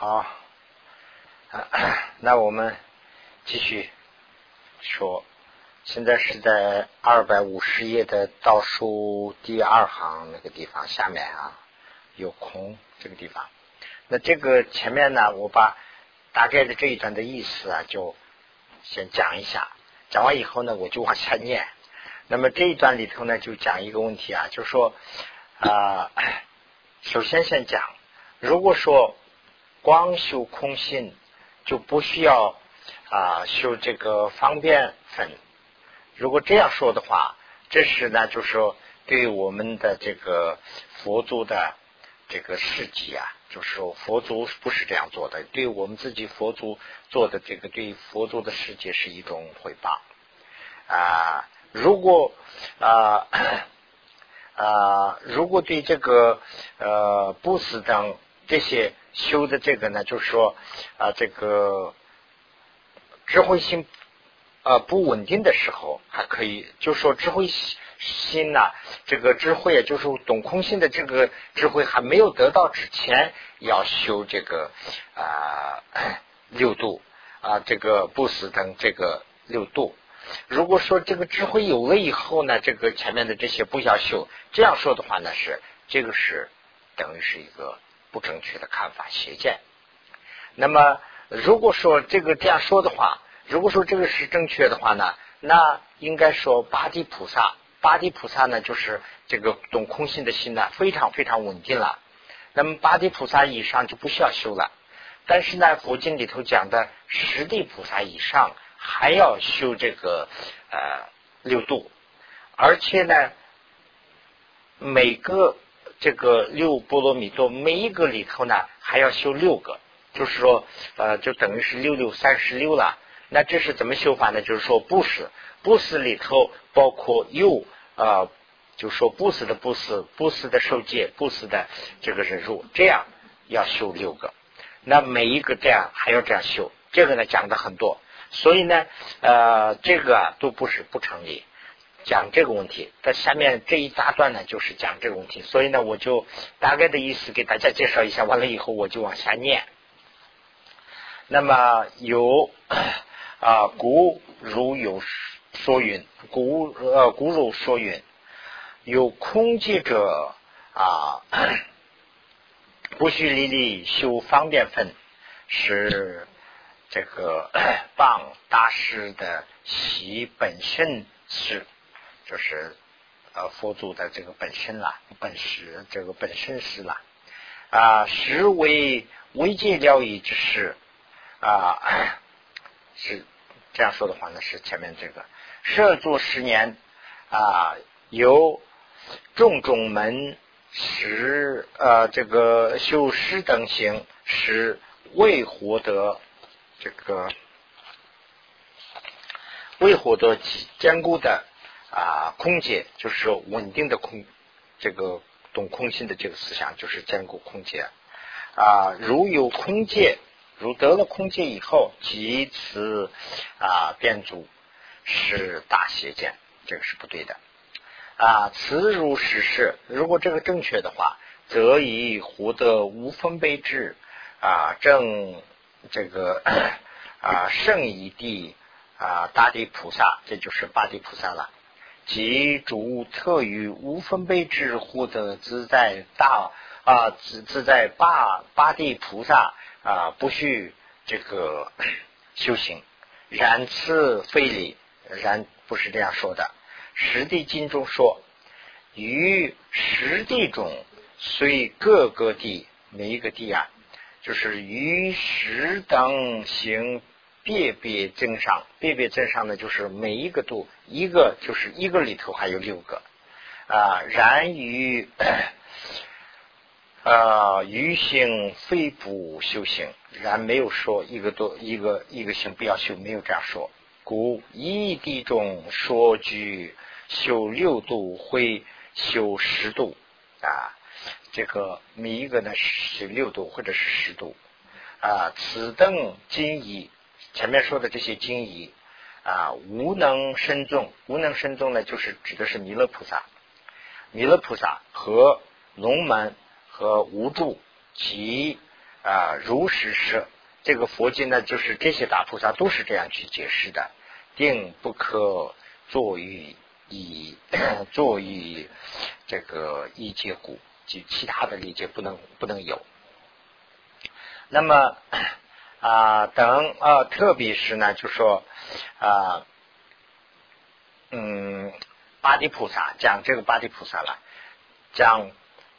好，那我们继续说。现在是在二百五十页的倒数第二行那个地方下面啊，有空这个地方。那这个前面呢，我把大概的这一段的意思啊，就先讲一下。讲完以后呢，我就往下念。那么这一段里头呢，就讲一个问题啊，就是说啊，首先先讲，如果说光修空性，就不需要啊修这个方便分。如果这样说的话，这是呢，就是说对我们的这个佛祖的这个事迹啊，就是说佛祖不是这样做的，对我们自己佛祖做的这个对佛祖的世界是一种回报啊。如果啊啊，如果对这个呃不死等这些修的这个呢，就是说啊这个智慧心。呃，不稳定的时候还可以，就说智慧心呐，这个智慧，就是懂空性的这个智慧还没有得到之前，要修这个啊六度啊，这个不死等这个六度。如果说这个智慧有了以后呢，这个前面的这些不要修，这样说的话呢，是这个是等于是一个不正确的看法邪见。那么如果说这个这样说的话。如果说这个是正确的话呢，那应该说八地菩萨，八地菩萨呢就是这个懂空性的心呢非常非常稳定了。那么八地菩萨以上就不需要修了。但是呢，佛经里头讲的十地菩萨以上还要修这个呃六度，而且呢，每个这个六波罗蜜多每一个里头呢还要修六个，就是说呃就等于是六六三十六了。那这是怎么修法呢？就是说布施，布施里头包括又啊，就说布施的布施，布施的受戒，布施的这个忍辱，这样要修六个。那每一个这样还要这样修，这个呢讲的很多，所以呢呃这个都不是不成立。讲这个问题，在下面这一大段呢就是讲这个问题，所以呢我就大概的意思给大家介绍一下，完了以后我就往下念。那么有。啊，古如有说云，古呃古如说云，有空寂者啊，不须力力修方便分，是这个 棒大师的习本身是，就是呃佛祖的这个本身啦，本实这个本身是啦啊，实为为界疗愈之事啊。是这样说的话呢，是前面这个设作十年啊，由种种门十呃这个修师等行，使未获得这个未获得坚固的啊空界，就是说稳定的空这个懂空性的这个思想，就是坚固空界啊，如有空界。如得了空界以后，即此啊变足是大邪见，这个是不对的啊。此如实是，如果这个正确的话，则以获得无分贝智啊正这个啊圣一地啊大地菩萨，这就是八地菩萨了。即主特于无分贝智获得自在大啊自自在八八地菩萨。啊，不许这个 修行，然此非礼，然不是这样说的。实地经中说，于实地中，虽各个地每一个地啊，就是于实等行别别增上，别别增上呢，就是每一个度一个，就是一个里头还有六个啊。然于。啊，余行非不修行，然没有说一个多一个一个行不要修，没有这样说。故一地中说句修六度，会修十度啊。这个每一个呢是六度或者是十度啊。此等今已，前面说的这些经仪啊，无能深重，无能深重呢，就是指的是弥勒菩萨，弥勒菩萨和龙门。和无助及啊，如实设。这个佛经呢，就是这些大菩萨都是这样去解释的，定不可作于以 作于这个一解故，及其他的理解不能不能有。那么啊，等啊，特别是呢，就说啊，嗯，八地菩萨讲这个八地菩萨了，讲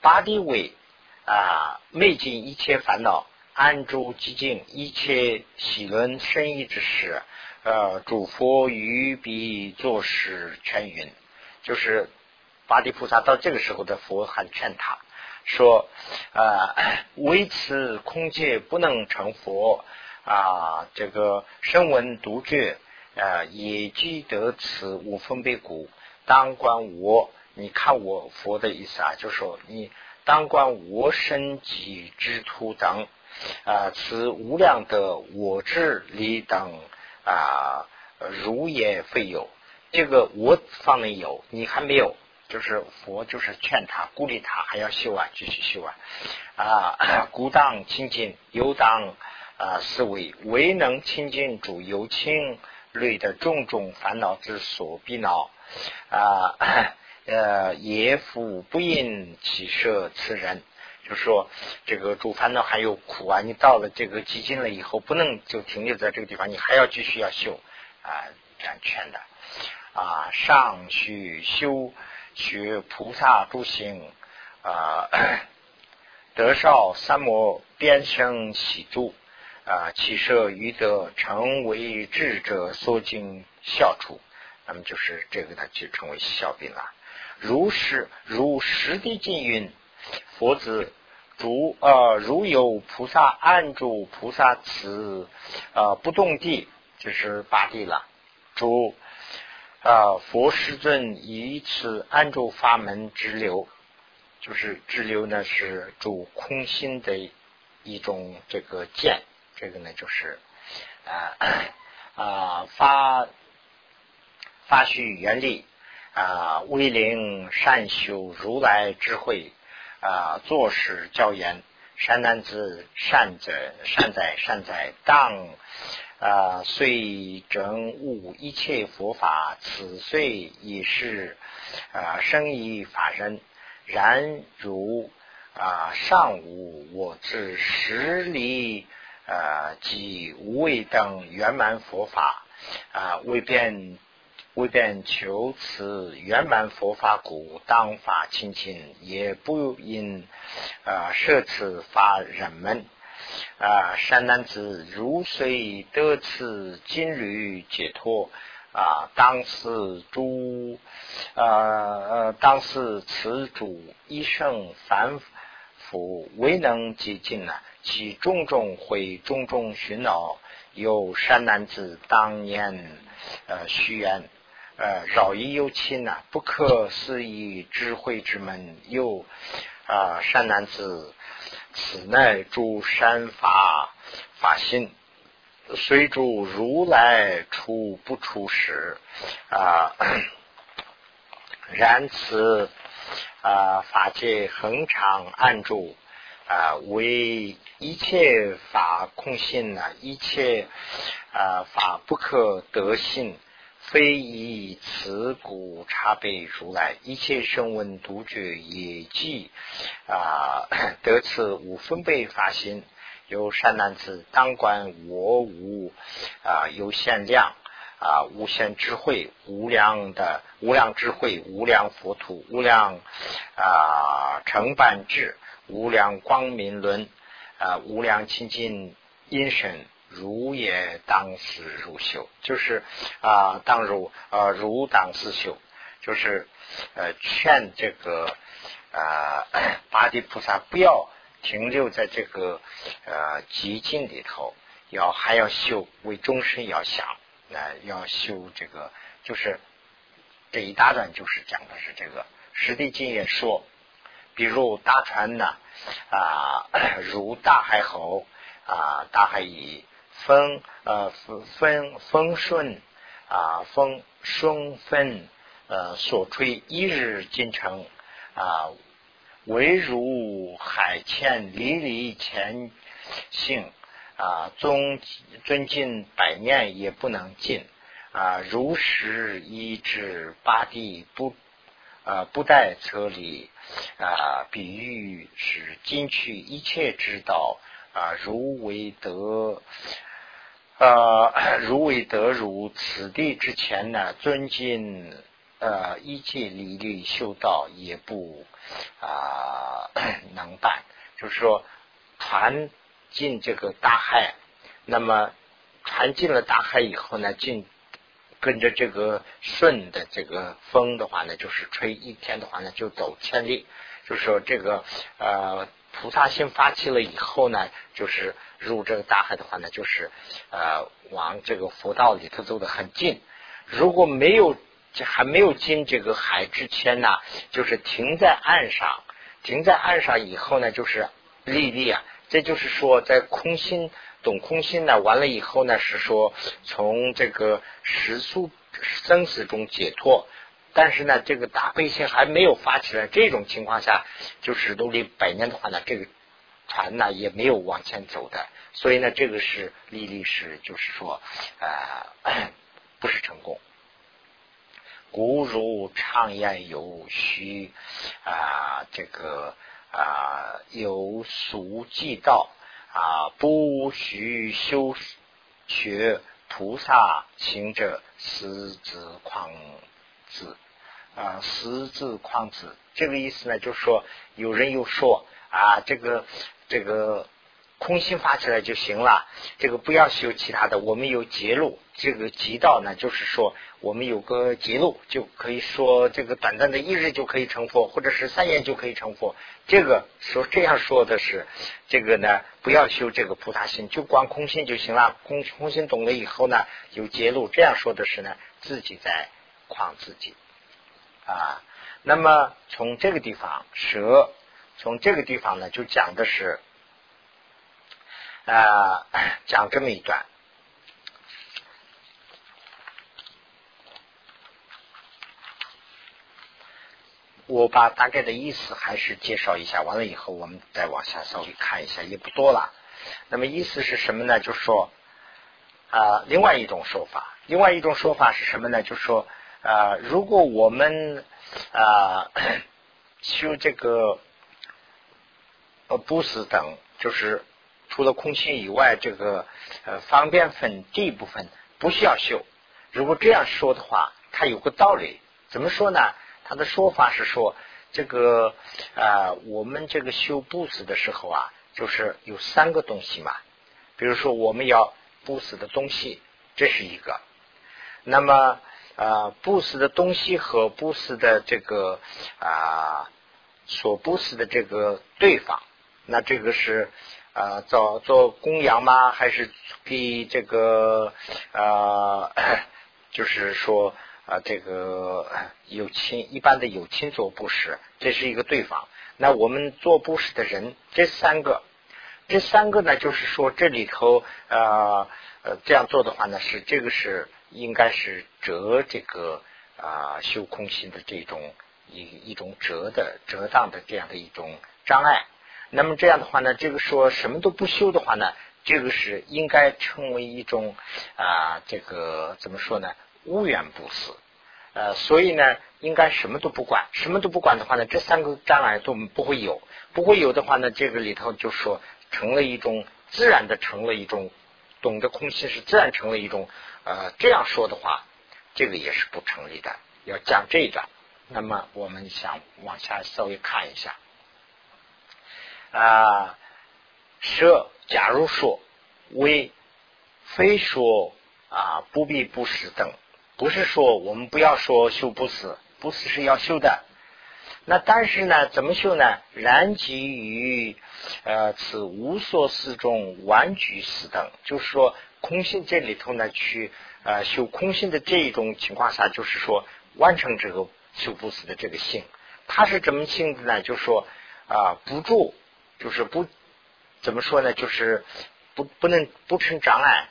八地为啊灭尽一切烦恼。安住寂静，一切喜论生意之事，呃，主佛于彼作事全云，就是八地菩萨到这个时候的佛还劝他说，呃，唯此空界不能成佛啊，这个声闻独觉，啊，也即得此无分别故，当观我，你看我佛的意思啊，就说你当观我身己之土等。啊，此无量的我智理等啊，如也非有。这个我方面有，你还没有。就是佛就是劝他，鼓励他，还要修啊，继续修啊。啊，故当清净，有当啊思维，未能清净主有情类的种种烦恼之所逼恼啊，呃，也复不应起舍此人。就说这个主烦恼还有苦啊，你到了这个极境了以后，不能就停留在这个地方，你还要继续要修啊，这样劝的啊，上去修学菩萨诸行啊，得少三摩边生喜住啊，其舍于德，成为智者所经孝处，那么就是这个，呢就成为孝宾了。如是如实地经云。佛子，如呃，如有菩萨按住菩萨慈呃不动地，就是八地了。主啊，佛世尊以此按住法门之流，就是之流呢是主空心的一种这个见，这个呢就是啊啊发发虚原力啊，威灵善修如来智慧。啊，做事教言，善男子，善哉，善哉，善哉。当啊，虽证悟一切佛法，此虽已是啊，生于法身。然如啊，上无我自实理啊，即无畏等圆满佛法啊，未变。为便求此圆满佛法故，当法清净，也不因啊设此法人们啊善男子如虽得此金缕解脱啊，当是诸啊呃当是此主一生反复未能接近呢，其种种会种种寻恼，有善男子当年呃许愿。呃，饶益有亲呐，不可思议智慧之门。有啊，善男子，此乃诸善法法心，随诸如来出不出时啊。然此啊，法界恒常安住啊，为一切法空性呐，一切啊法不可得性。非以此故差别如来一切声闻独觉也即啊得此五分贝法心，有善男子当观我无啊有限量啊无限智慧无量的无量智慧无量佛土无量啊成办智无量光明轮啊无量清净音声。如也当思如修，就是啊，当如啊如当思修，就是呃劝这个啊 八地菩萨不要停留在这个呃极境里头，要还要修为终身要想啊要修这个，就是这一大段就是讲的是这个实地经也说，比如大船呢啊 如大海吼啊大海以。风呃风风顺啊风顺风呃所吹一日进城啊唯如海浅离离前性啊，尊尊敬百念也不能尽啊，如实一至八地不啊不待车里啊，比喻是尽去一切之道啊，如为得。呃，如为得如此地之前呢，尊敬呃一切理律修道也不啊 能办。就是说，传进这个大海，那么传进了大海以后呢，进跟着这个顺的这个风的话呢，就是吹一天的话呢，就走千里。就是说，这个呃菩萨心发起了以后呢，就是入这个大海的话呢，就是呃往这个佛道里头走的很近。如果没有还没有进这个海之前呢，就是停在岸上。停在岸上以后呢，就是立立啊，这就是说，在空心懂空心呢，完了以后呢，是说从这个时速生死中解脱。但是呢，这个大悲心还没有发起来，这种情况下，就是努力百年的话呢，这个船呢也没有往前走的。所以呢，这个是历历是就是说，呃，不是成功。古如常言有虚啊，这个啊有俗即道啊，不须修学菩萨行者，私自狂子啊，私自框子。这个意思呢，就是说有人又说啊，这个这个。空心发起来就行了，这个不要修其他的。我们有捷路，这个极道呢，就是说我们有个捷路，就可以说这个短暂的一日就可以成佛，或者是三年就可以成佛。这个说这样说的是，这个呢不要修这个菩萨心，就光空心就行了。空空心懂了以后呢，有捷路。这样说的是呢，自己在诓自己啊。那么从这个地方蛇，从这个地方呢，就讲的是。啊，讲这么一段，我把大概的意思还是介绍一下。完了以后，我们再往下稍微看一下，也不多了。那么意思是什么呢？就是说啊，另外一种说法，另外一种说法是什么呢？就是说啊，如果我们啊修这个呃不死等，就是。除了空心以外，这个呃方便分这一部分不需要修。如果这样说的话，它有个道理。怎么说呢？他的说法是说，这个啊，我们这个修不死的时候啊，就是有三个东西嘛。比如说，我们要不死的东西，这是一个。那么啊，不死的东西和不死的这个啊，所不死的这个对方，那这个是。啊，做做供养吗？还是给这个啊，就是说啊，这个有亲一般的有亲做布施，这是一个对方。那我们做布施的人，这三个，这三个呢，就是说这里头啊呃这样做的话呢，是这个是应该是折这个啊修空心的这种一一种折的折当的这样的一种障碍。那么这样的话呢，这个说什么都不修的话呢，这个是应该称为一种啊，这个怎么说呢？无缘不死，呃，所以呢，应该什么都不管，什么都不管的话呢，这三个障碍都不会有，不会有的话呢，这个里头就说成了一种自然的，成了一种懂得空心是自然成了一种呃，这样说的话，这个也是不成立的，要讲这个。那么我们想往下稍微看一下。啊，舍，假如说为非说啊不必不死等，不是说我们不要说修不死，不死是要修的。那但是呢，怎么修呢？然即于呃此无所思中完具死等，就是说空性这里头呢，去呃修空性的这一种情况下，就是说完成这个修不死的这个性，它是怎么性的呢？就是说啊不住。就是不怎么说呢？就是不不能不成障碍，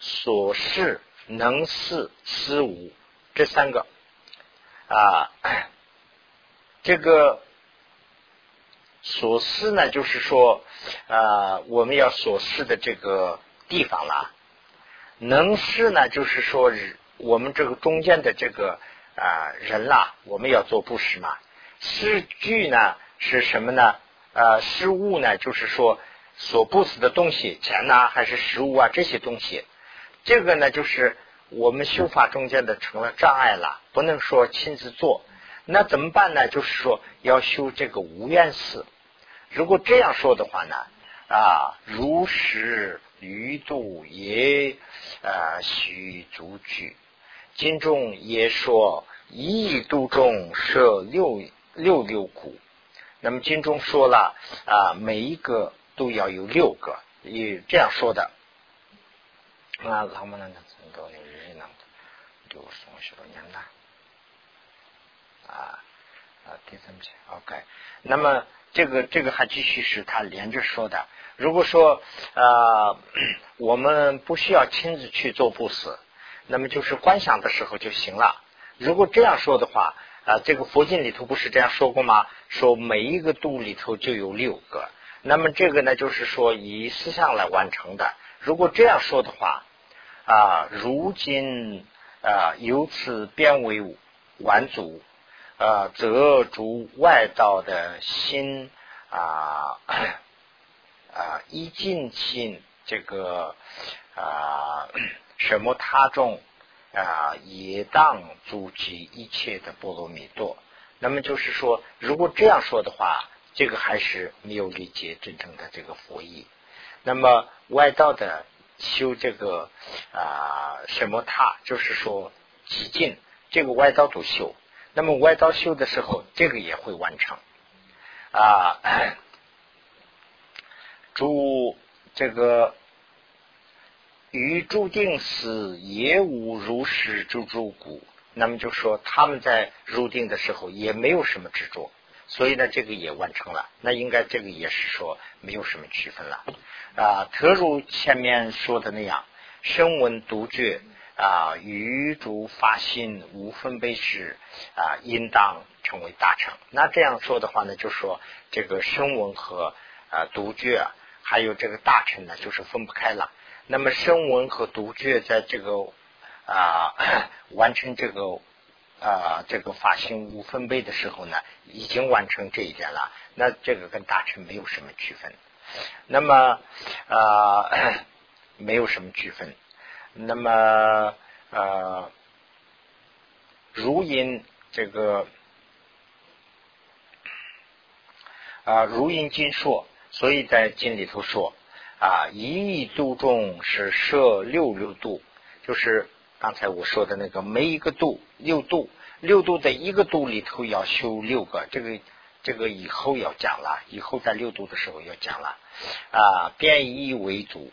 所事能事思无这三个啊，这个所思呢，就是说啊，我们要所思的这个地方了。能施呢，就是说我们这个中间的这个啊人啦，我们要做布施嘛。施具呢是什么呢？呃，施物呢，就是说所布施的东西，钱呐，还是食物啊这些东西。这个呢，就是我们修法中间的成了障碍了，不能说亲自做。那怎么办呢？就是说要修这个无愿思。如果这样说的话呢，啊，如实余度也啊须足具。经中也说一亿度中设六六六股。那么经中说了啊，每一个都要有六个，也这样说的。啊，他们那很多人呢，就送学年了啊啊，第三节，OK。那么这个这个还继续是他连着说的。如果说啊，我们不需要亲自去做布施，那么就是观想的时候就行了。如果这样说的话。啊，这个佛经里头不是这样说过吗？说每一个度里头就有六个，那么这个呢，就是说以思想来完成的。如果这样说的话，啊，如今啊由此变为完足，啊，则诸外道的心啊 啊一尽心这个啊 什么他众。啊，也当阻击一切的波罗蜜多。那么就是说，如果这样说的话，这个还是没有理解真正的这个佛意。那么外道的修这个啊什么他，就是说极尽这个外道都修。那么外道修的时候，这个也会完成啊。诸这个。于注定死也无如是之诸故，那么就说他们在入定的时候也没有什么执着，所以呢，这个也完成了。那应该这个也是说没有什么区分了啊。特如前面说的那样，声闻独觉啊，与诸发心无分别时啊，应当成为大成。那这样说的话呢，就说这个声闻和啊独觉，还有这个大成呢，就是分不开了。那么声闻和独觉在这个啊 完成这个啊这个法心无分别的时候呢，已经完成这一点了。那这个跟大乘没有什么区分。那么啊 没有什么区分。那么呃如因这个啊如因经说，所以在经里头说。啊，一亿度中是设六六度，就是刚才我说的那个每一个度六度，六度的一个度里头要修六个，这个这个以后要讲了，以后在六度的时候要讲了。啊，变一为主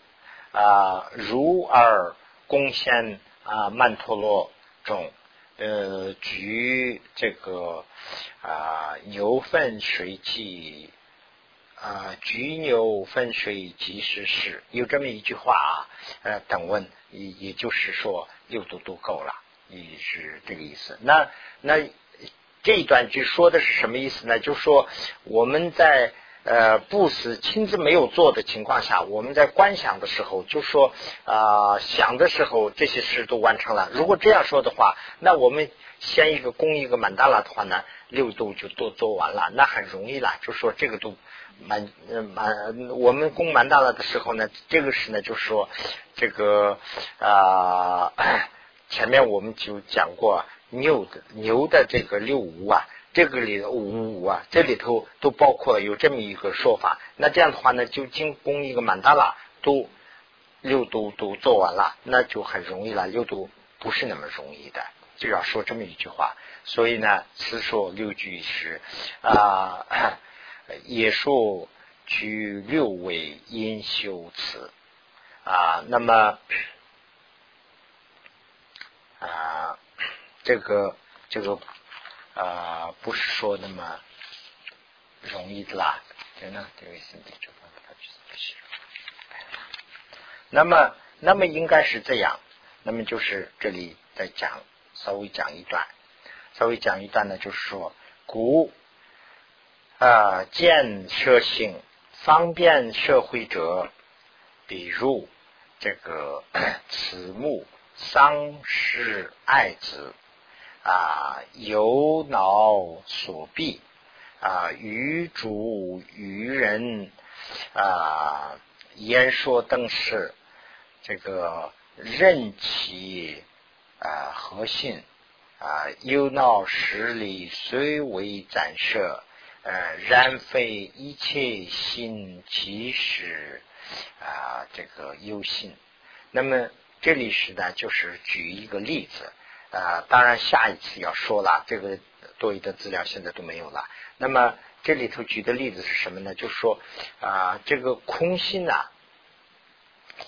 啊，如而贡献啊曼陀罗中，呃，举这个啊牛粪水气。啊，橘牛粪水即是是，有这么一句话啊。呃，等问也也就是说六度都够了，也是这个意思。那那这一段句说的是什么意思呢？就说我们在呃不死亲自没有做的情况下，我们在观想的时候，就说啊想的时候这些事都完成了。如果这样说的话，那我们先一个供一个满大拉的话呢，六度就都做完了，那很容易了。就说这个都。蛮蛮，我们供满大了的时候呢，这个事呢，就说这个啊，前面我们就讲过牛的牛的这个六五啊，这个里五五啊，这里头都包括有这么一个说法。那这样的话呢，就进攻一个满大了，都六度都做完了，那就很容易了。六度不是那么容易的，就要说这么一句话。所以呢，此说六句是啊。也说举六位因修辞啊，那么啊，这个这个啊，不是说那么容易的啦。那么，那么应该是这样。那么就是这里再讲，稍微讲一段，稍微讲一段呢，就是说古。啊建设性方便社会者，比如这个 慈母丧失爱子啊，有脑所避啊，于主于人啊，言说等事，这个任其啊核心。啊，忧恼实力虽为暂设，呃，然非一切心即是啊，这个忧心。那么这里是呢，就是举一个例子啊。当然，下一次要说了，这个多余的资料现在都没有了。那么这里头举的例子是什么呢？就是说啊，这个空心呐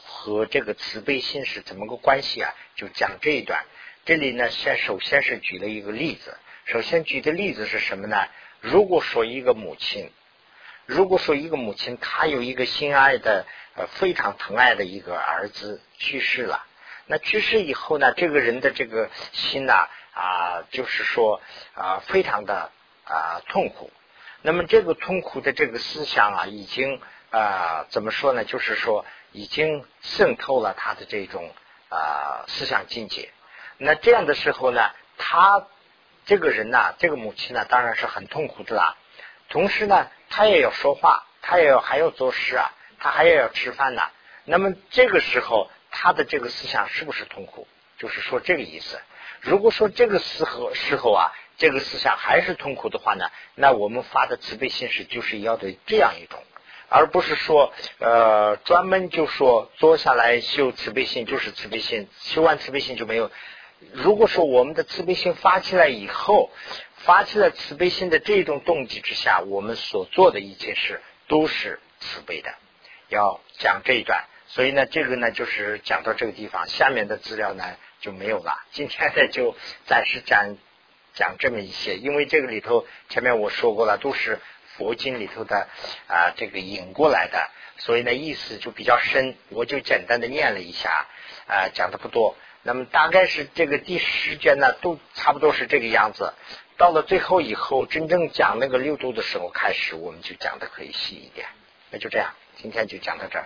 和这个慈悲心是怎么个关系啊？就讲这一段。这里呢，先首先是举了一个例子。首先举的例子是什么呢？如果说一个母亲，如果说一个母亲，她有一个心爱的、呃非常疼爱的一个儿子去世了，那去世以后呢，这个人的这个心呐啊，就是说啊，非常的啊痛苦。那么这个痛苦的这个思想啊，已经啊怎么说呢？就是说已经渗透了他的这种啊思想境界。那这样的时候呢，他这个人呢，这个母亲呢，当然是很痛苦的啦。同时呢，他也要说话，他也要还要做事啊，他还要要吃饭呢。那么这个时候，他的这个思想是不是痛苦？就是说这个意思。如果说这个时候时候啊，这个思想还是痛苦的话呢，那我们发的慈悲心是就是要的这样一种，而不是说呃专门就说坐下来修慈悲心就是慈悲心，修完慈悲心就没有。如果说我们的慈悲心发起来以后，发起了慈悲心的这种动机之下，我们所做的一切事都是慈悲的。要讲这一段，所以呢，这个呢就是讲到这个地方，下面的资料呢就没有了。今天呢就暂时讲讲这么一些，因为这个里头前面我说过了，都是佛经里头的啊这个引过来的，所以呢意思就比较深，我就简单的念了一下啊，讲的不多。那么大概是这个第十卷呢，都差不多是这个样子。到了最后以后，真正讲那个六度的时候开始，我们就讲的可以细一点。那就这样，今天就讲到这儿。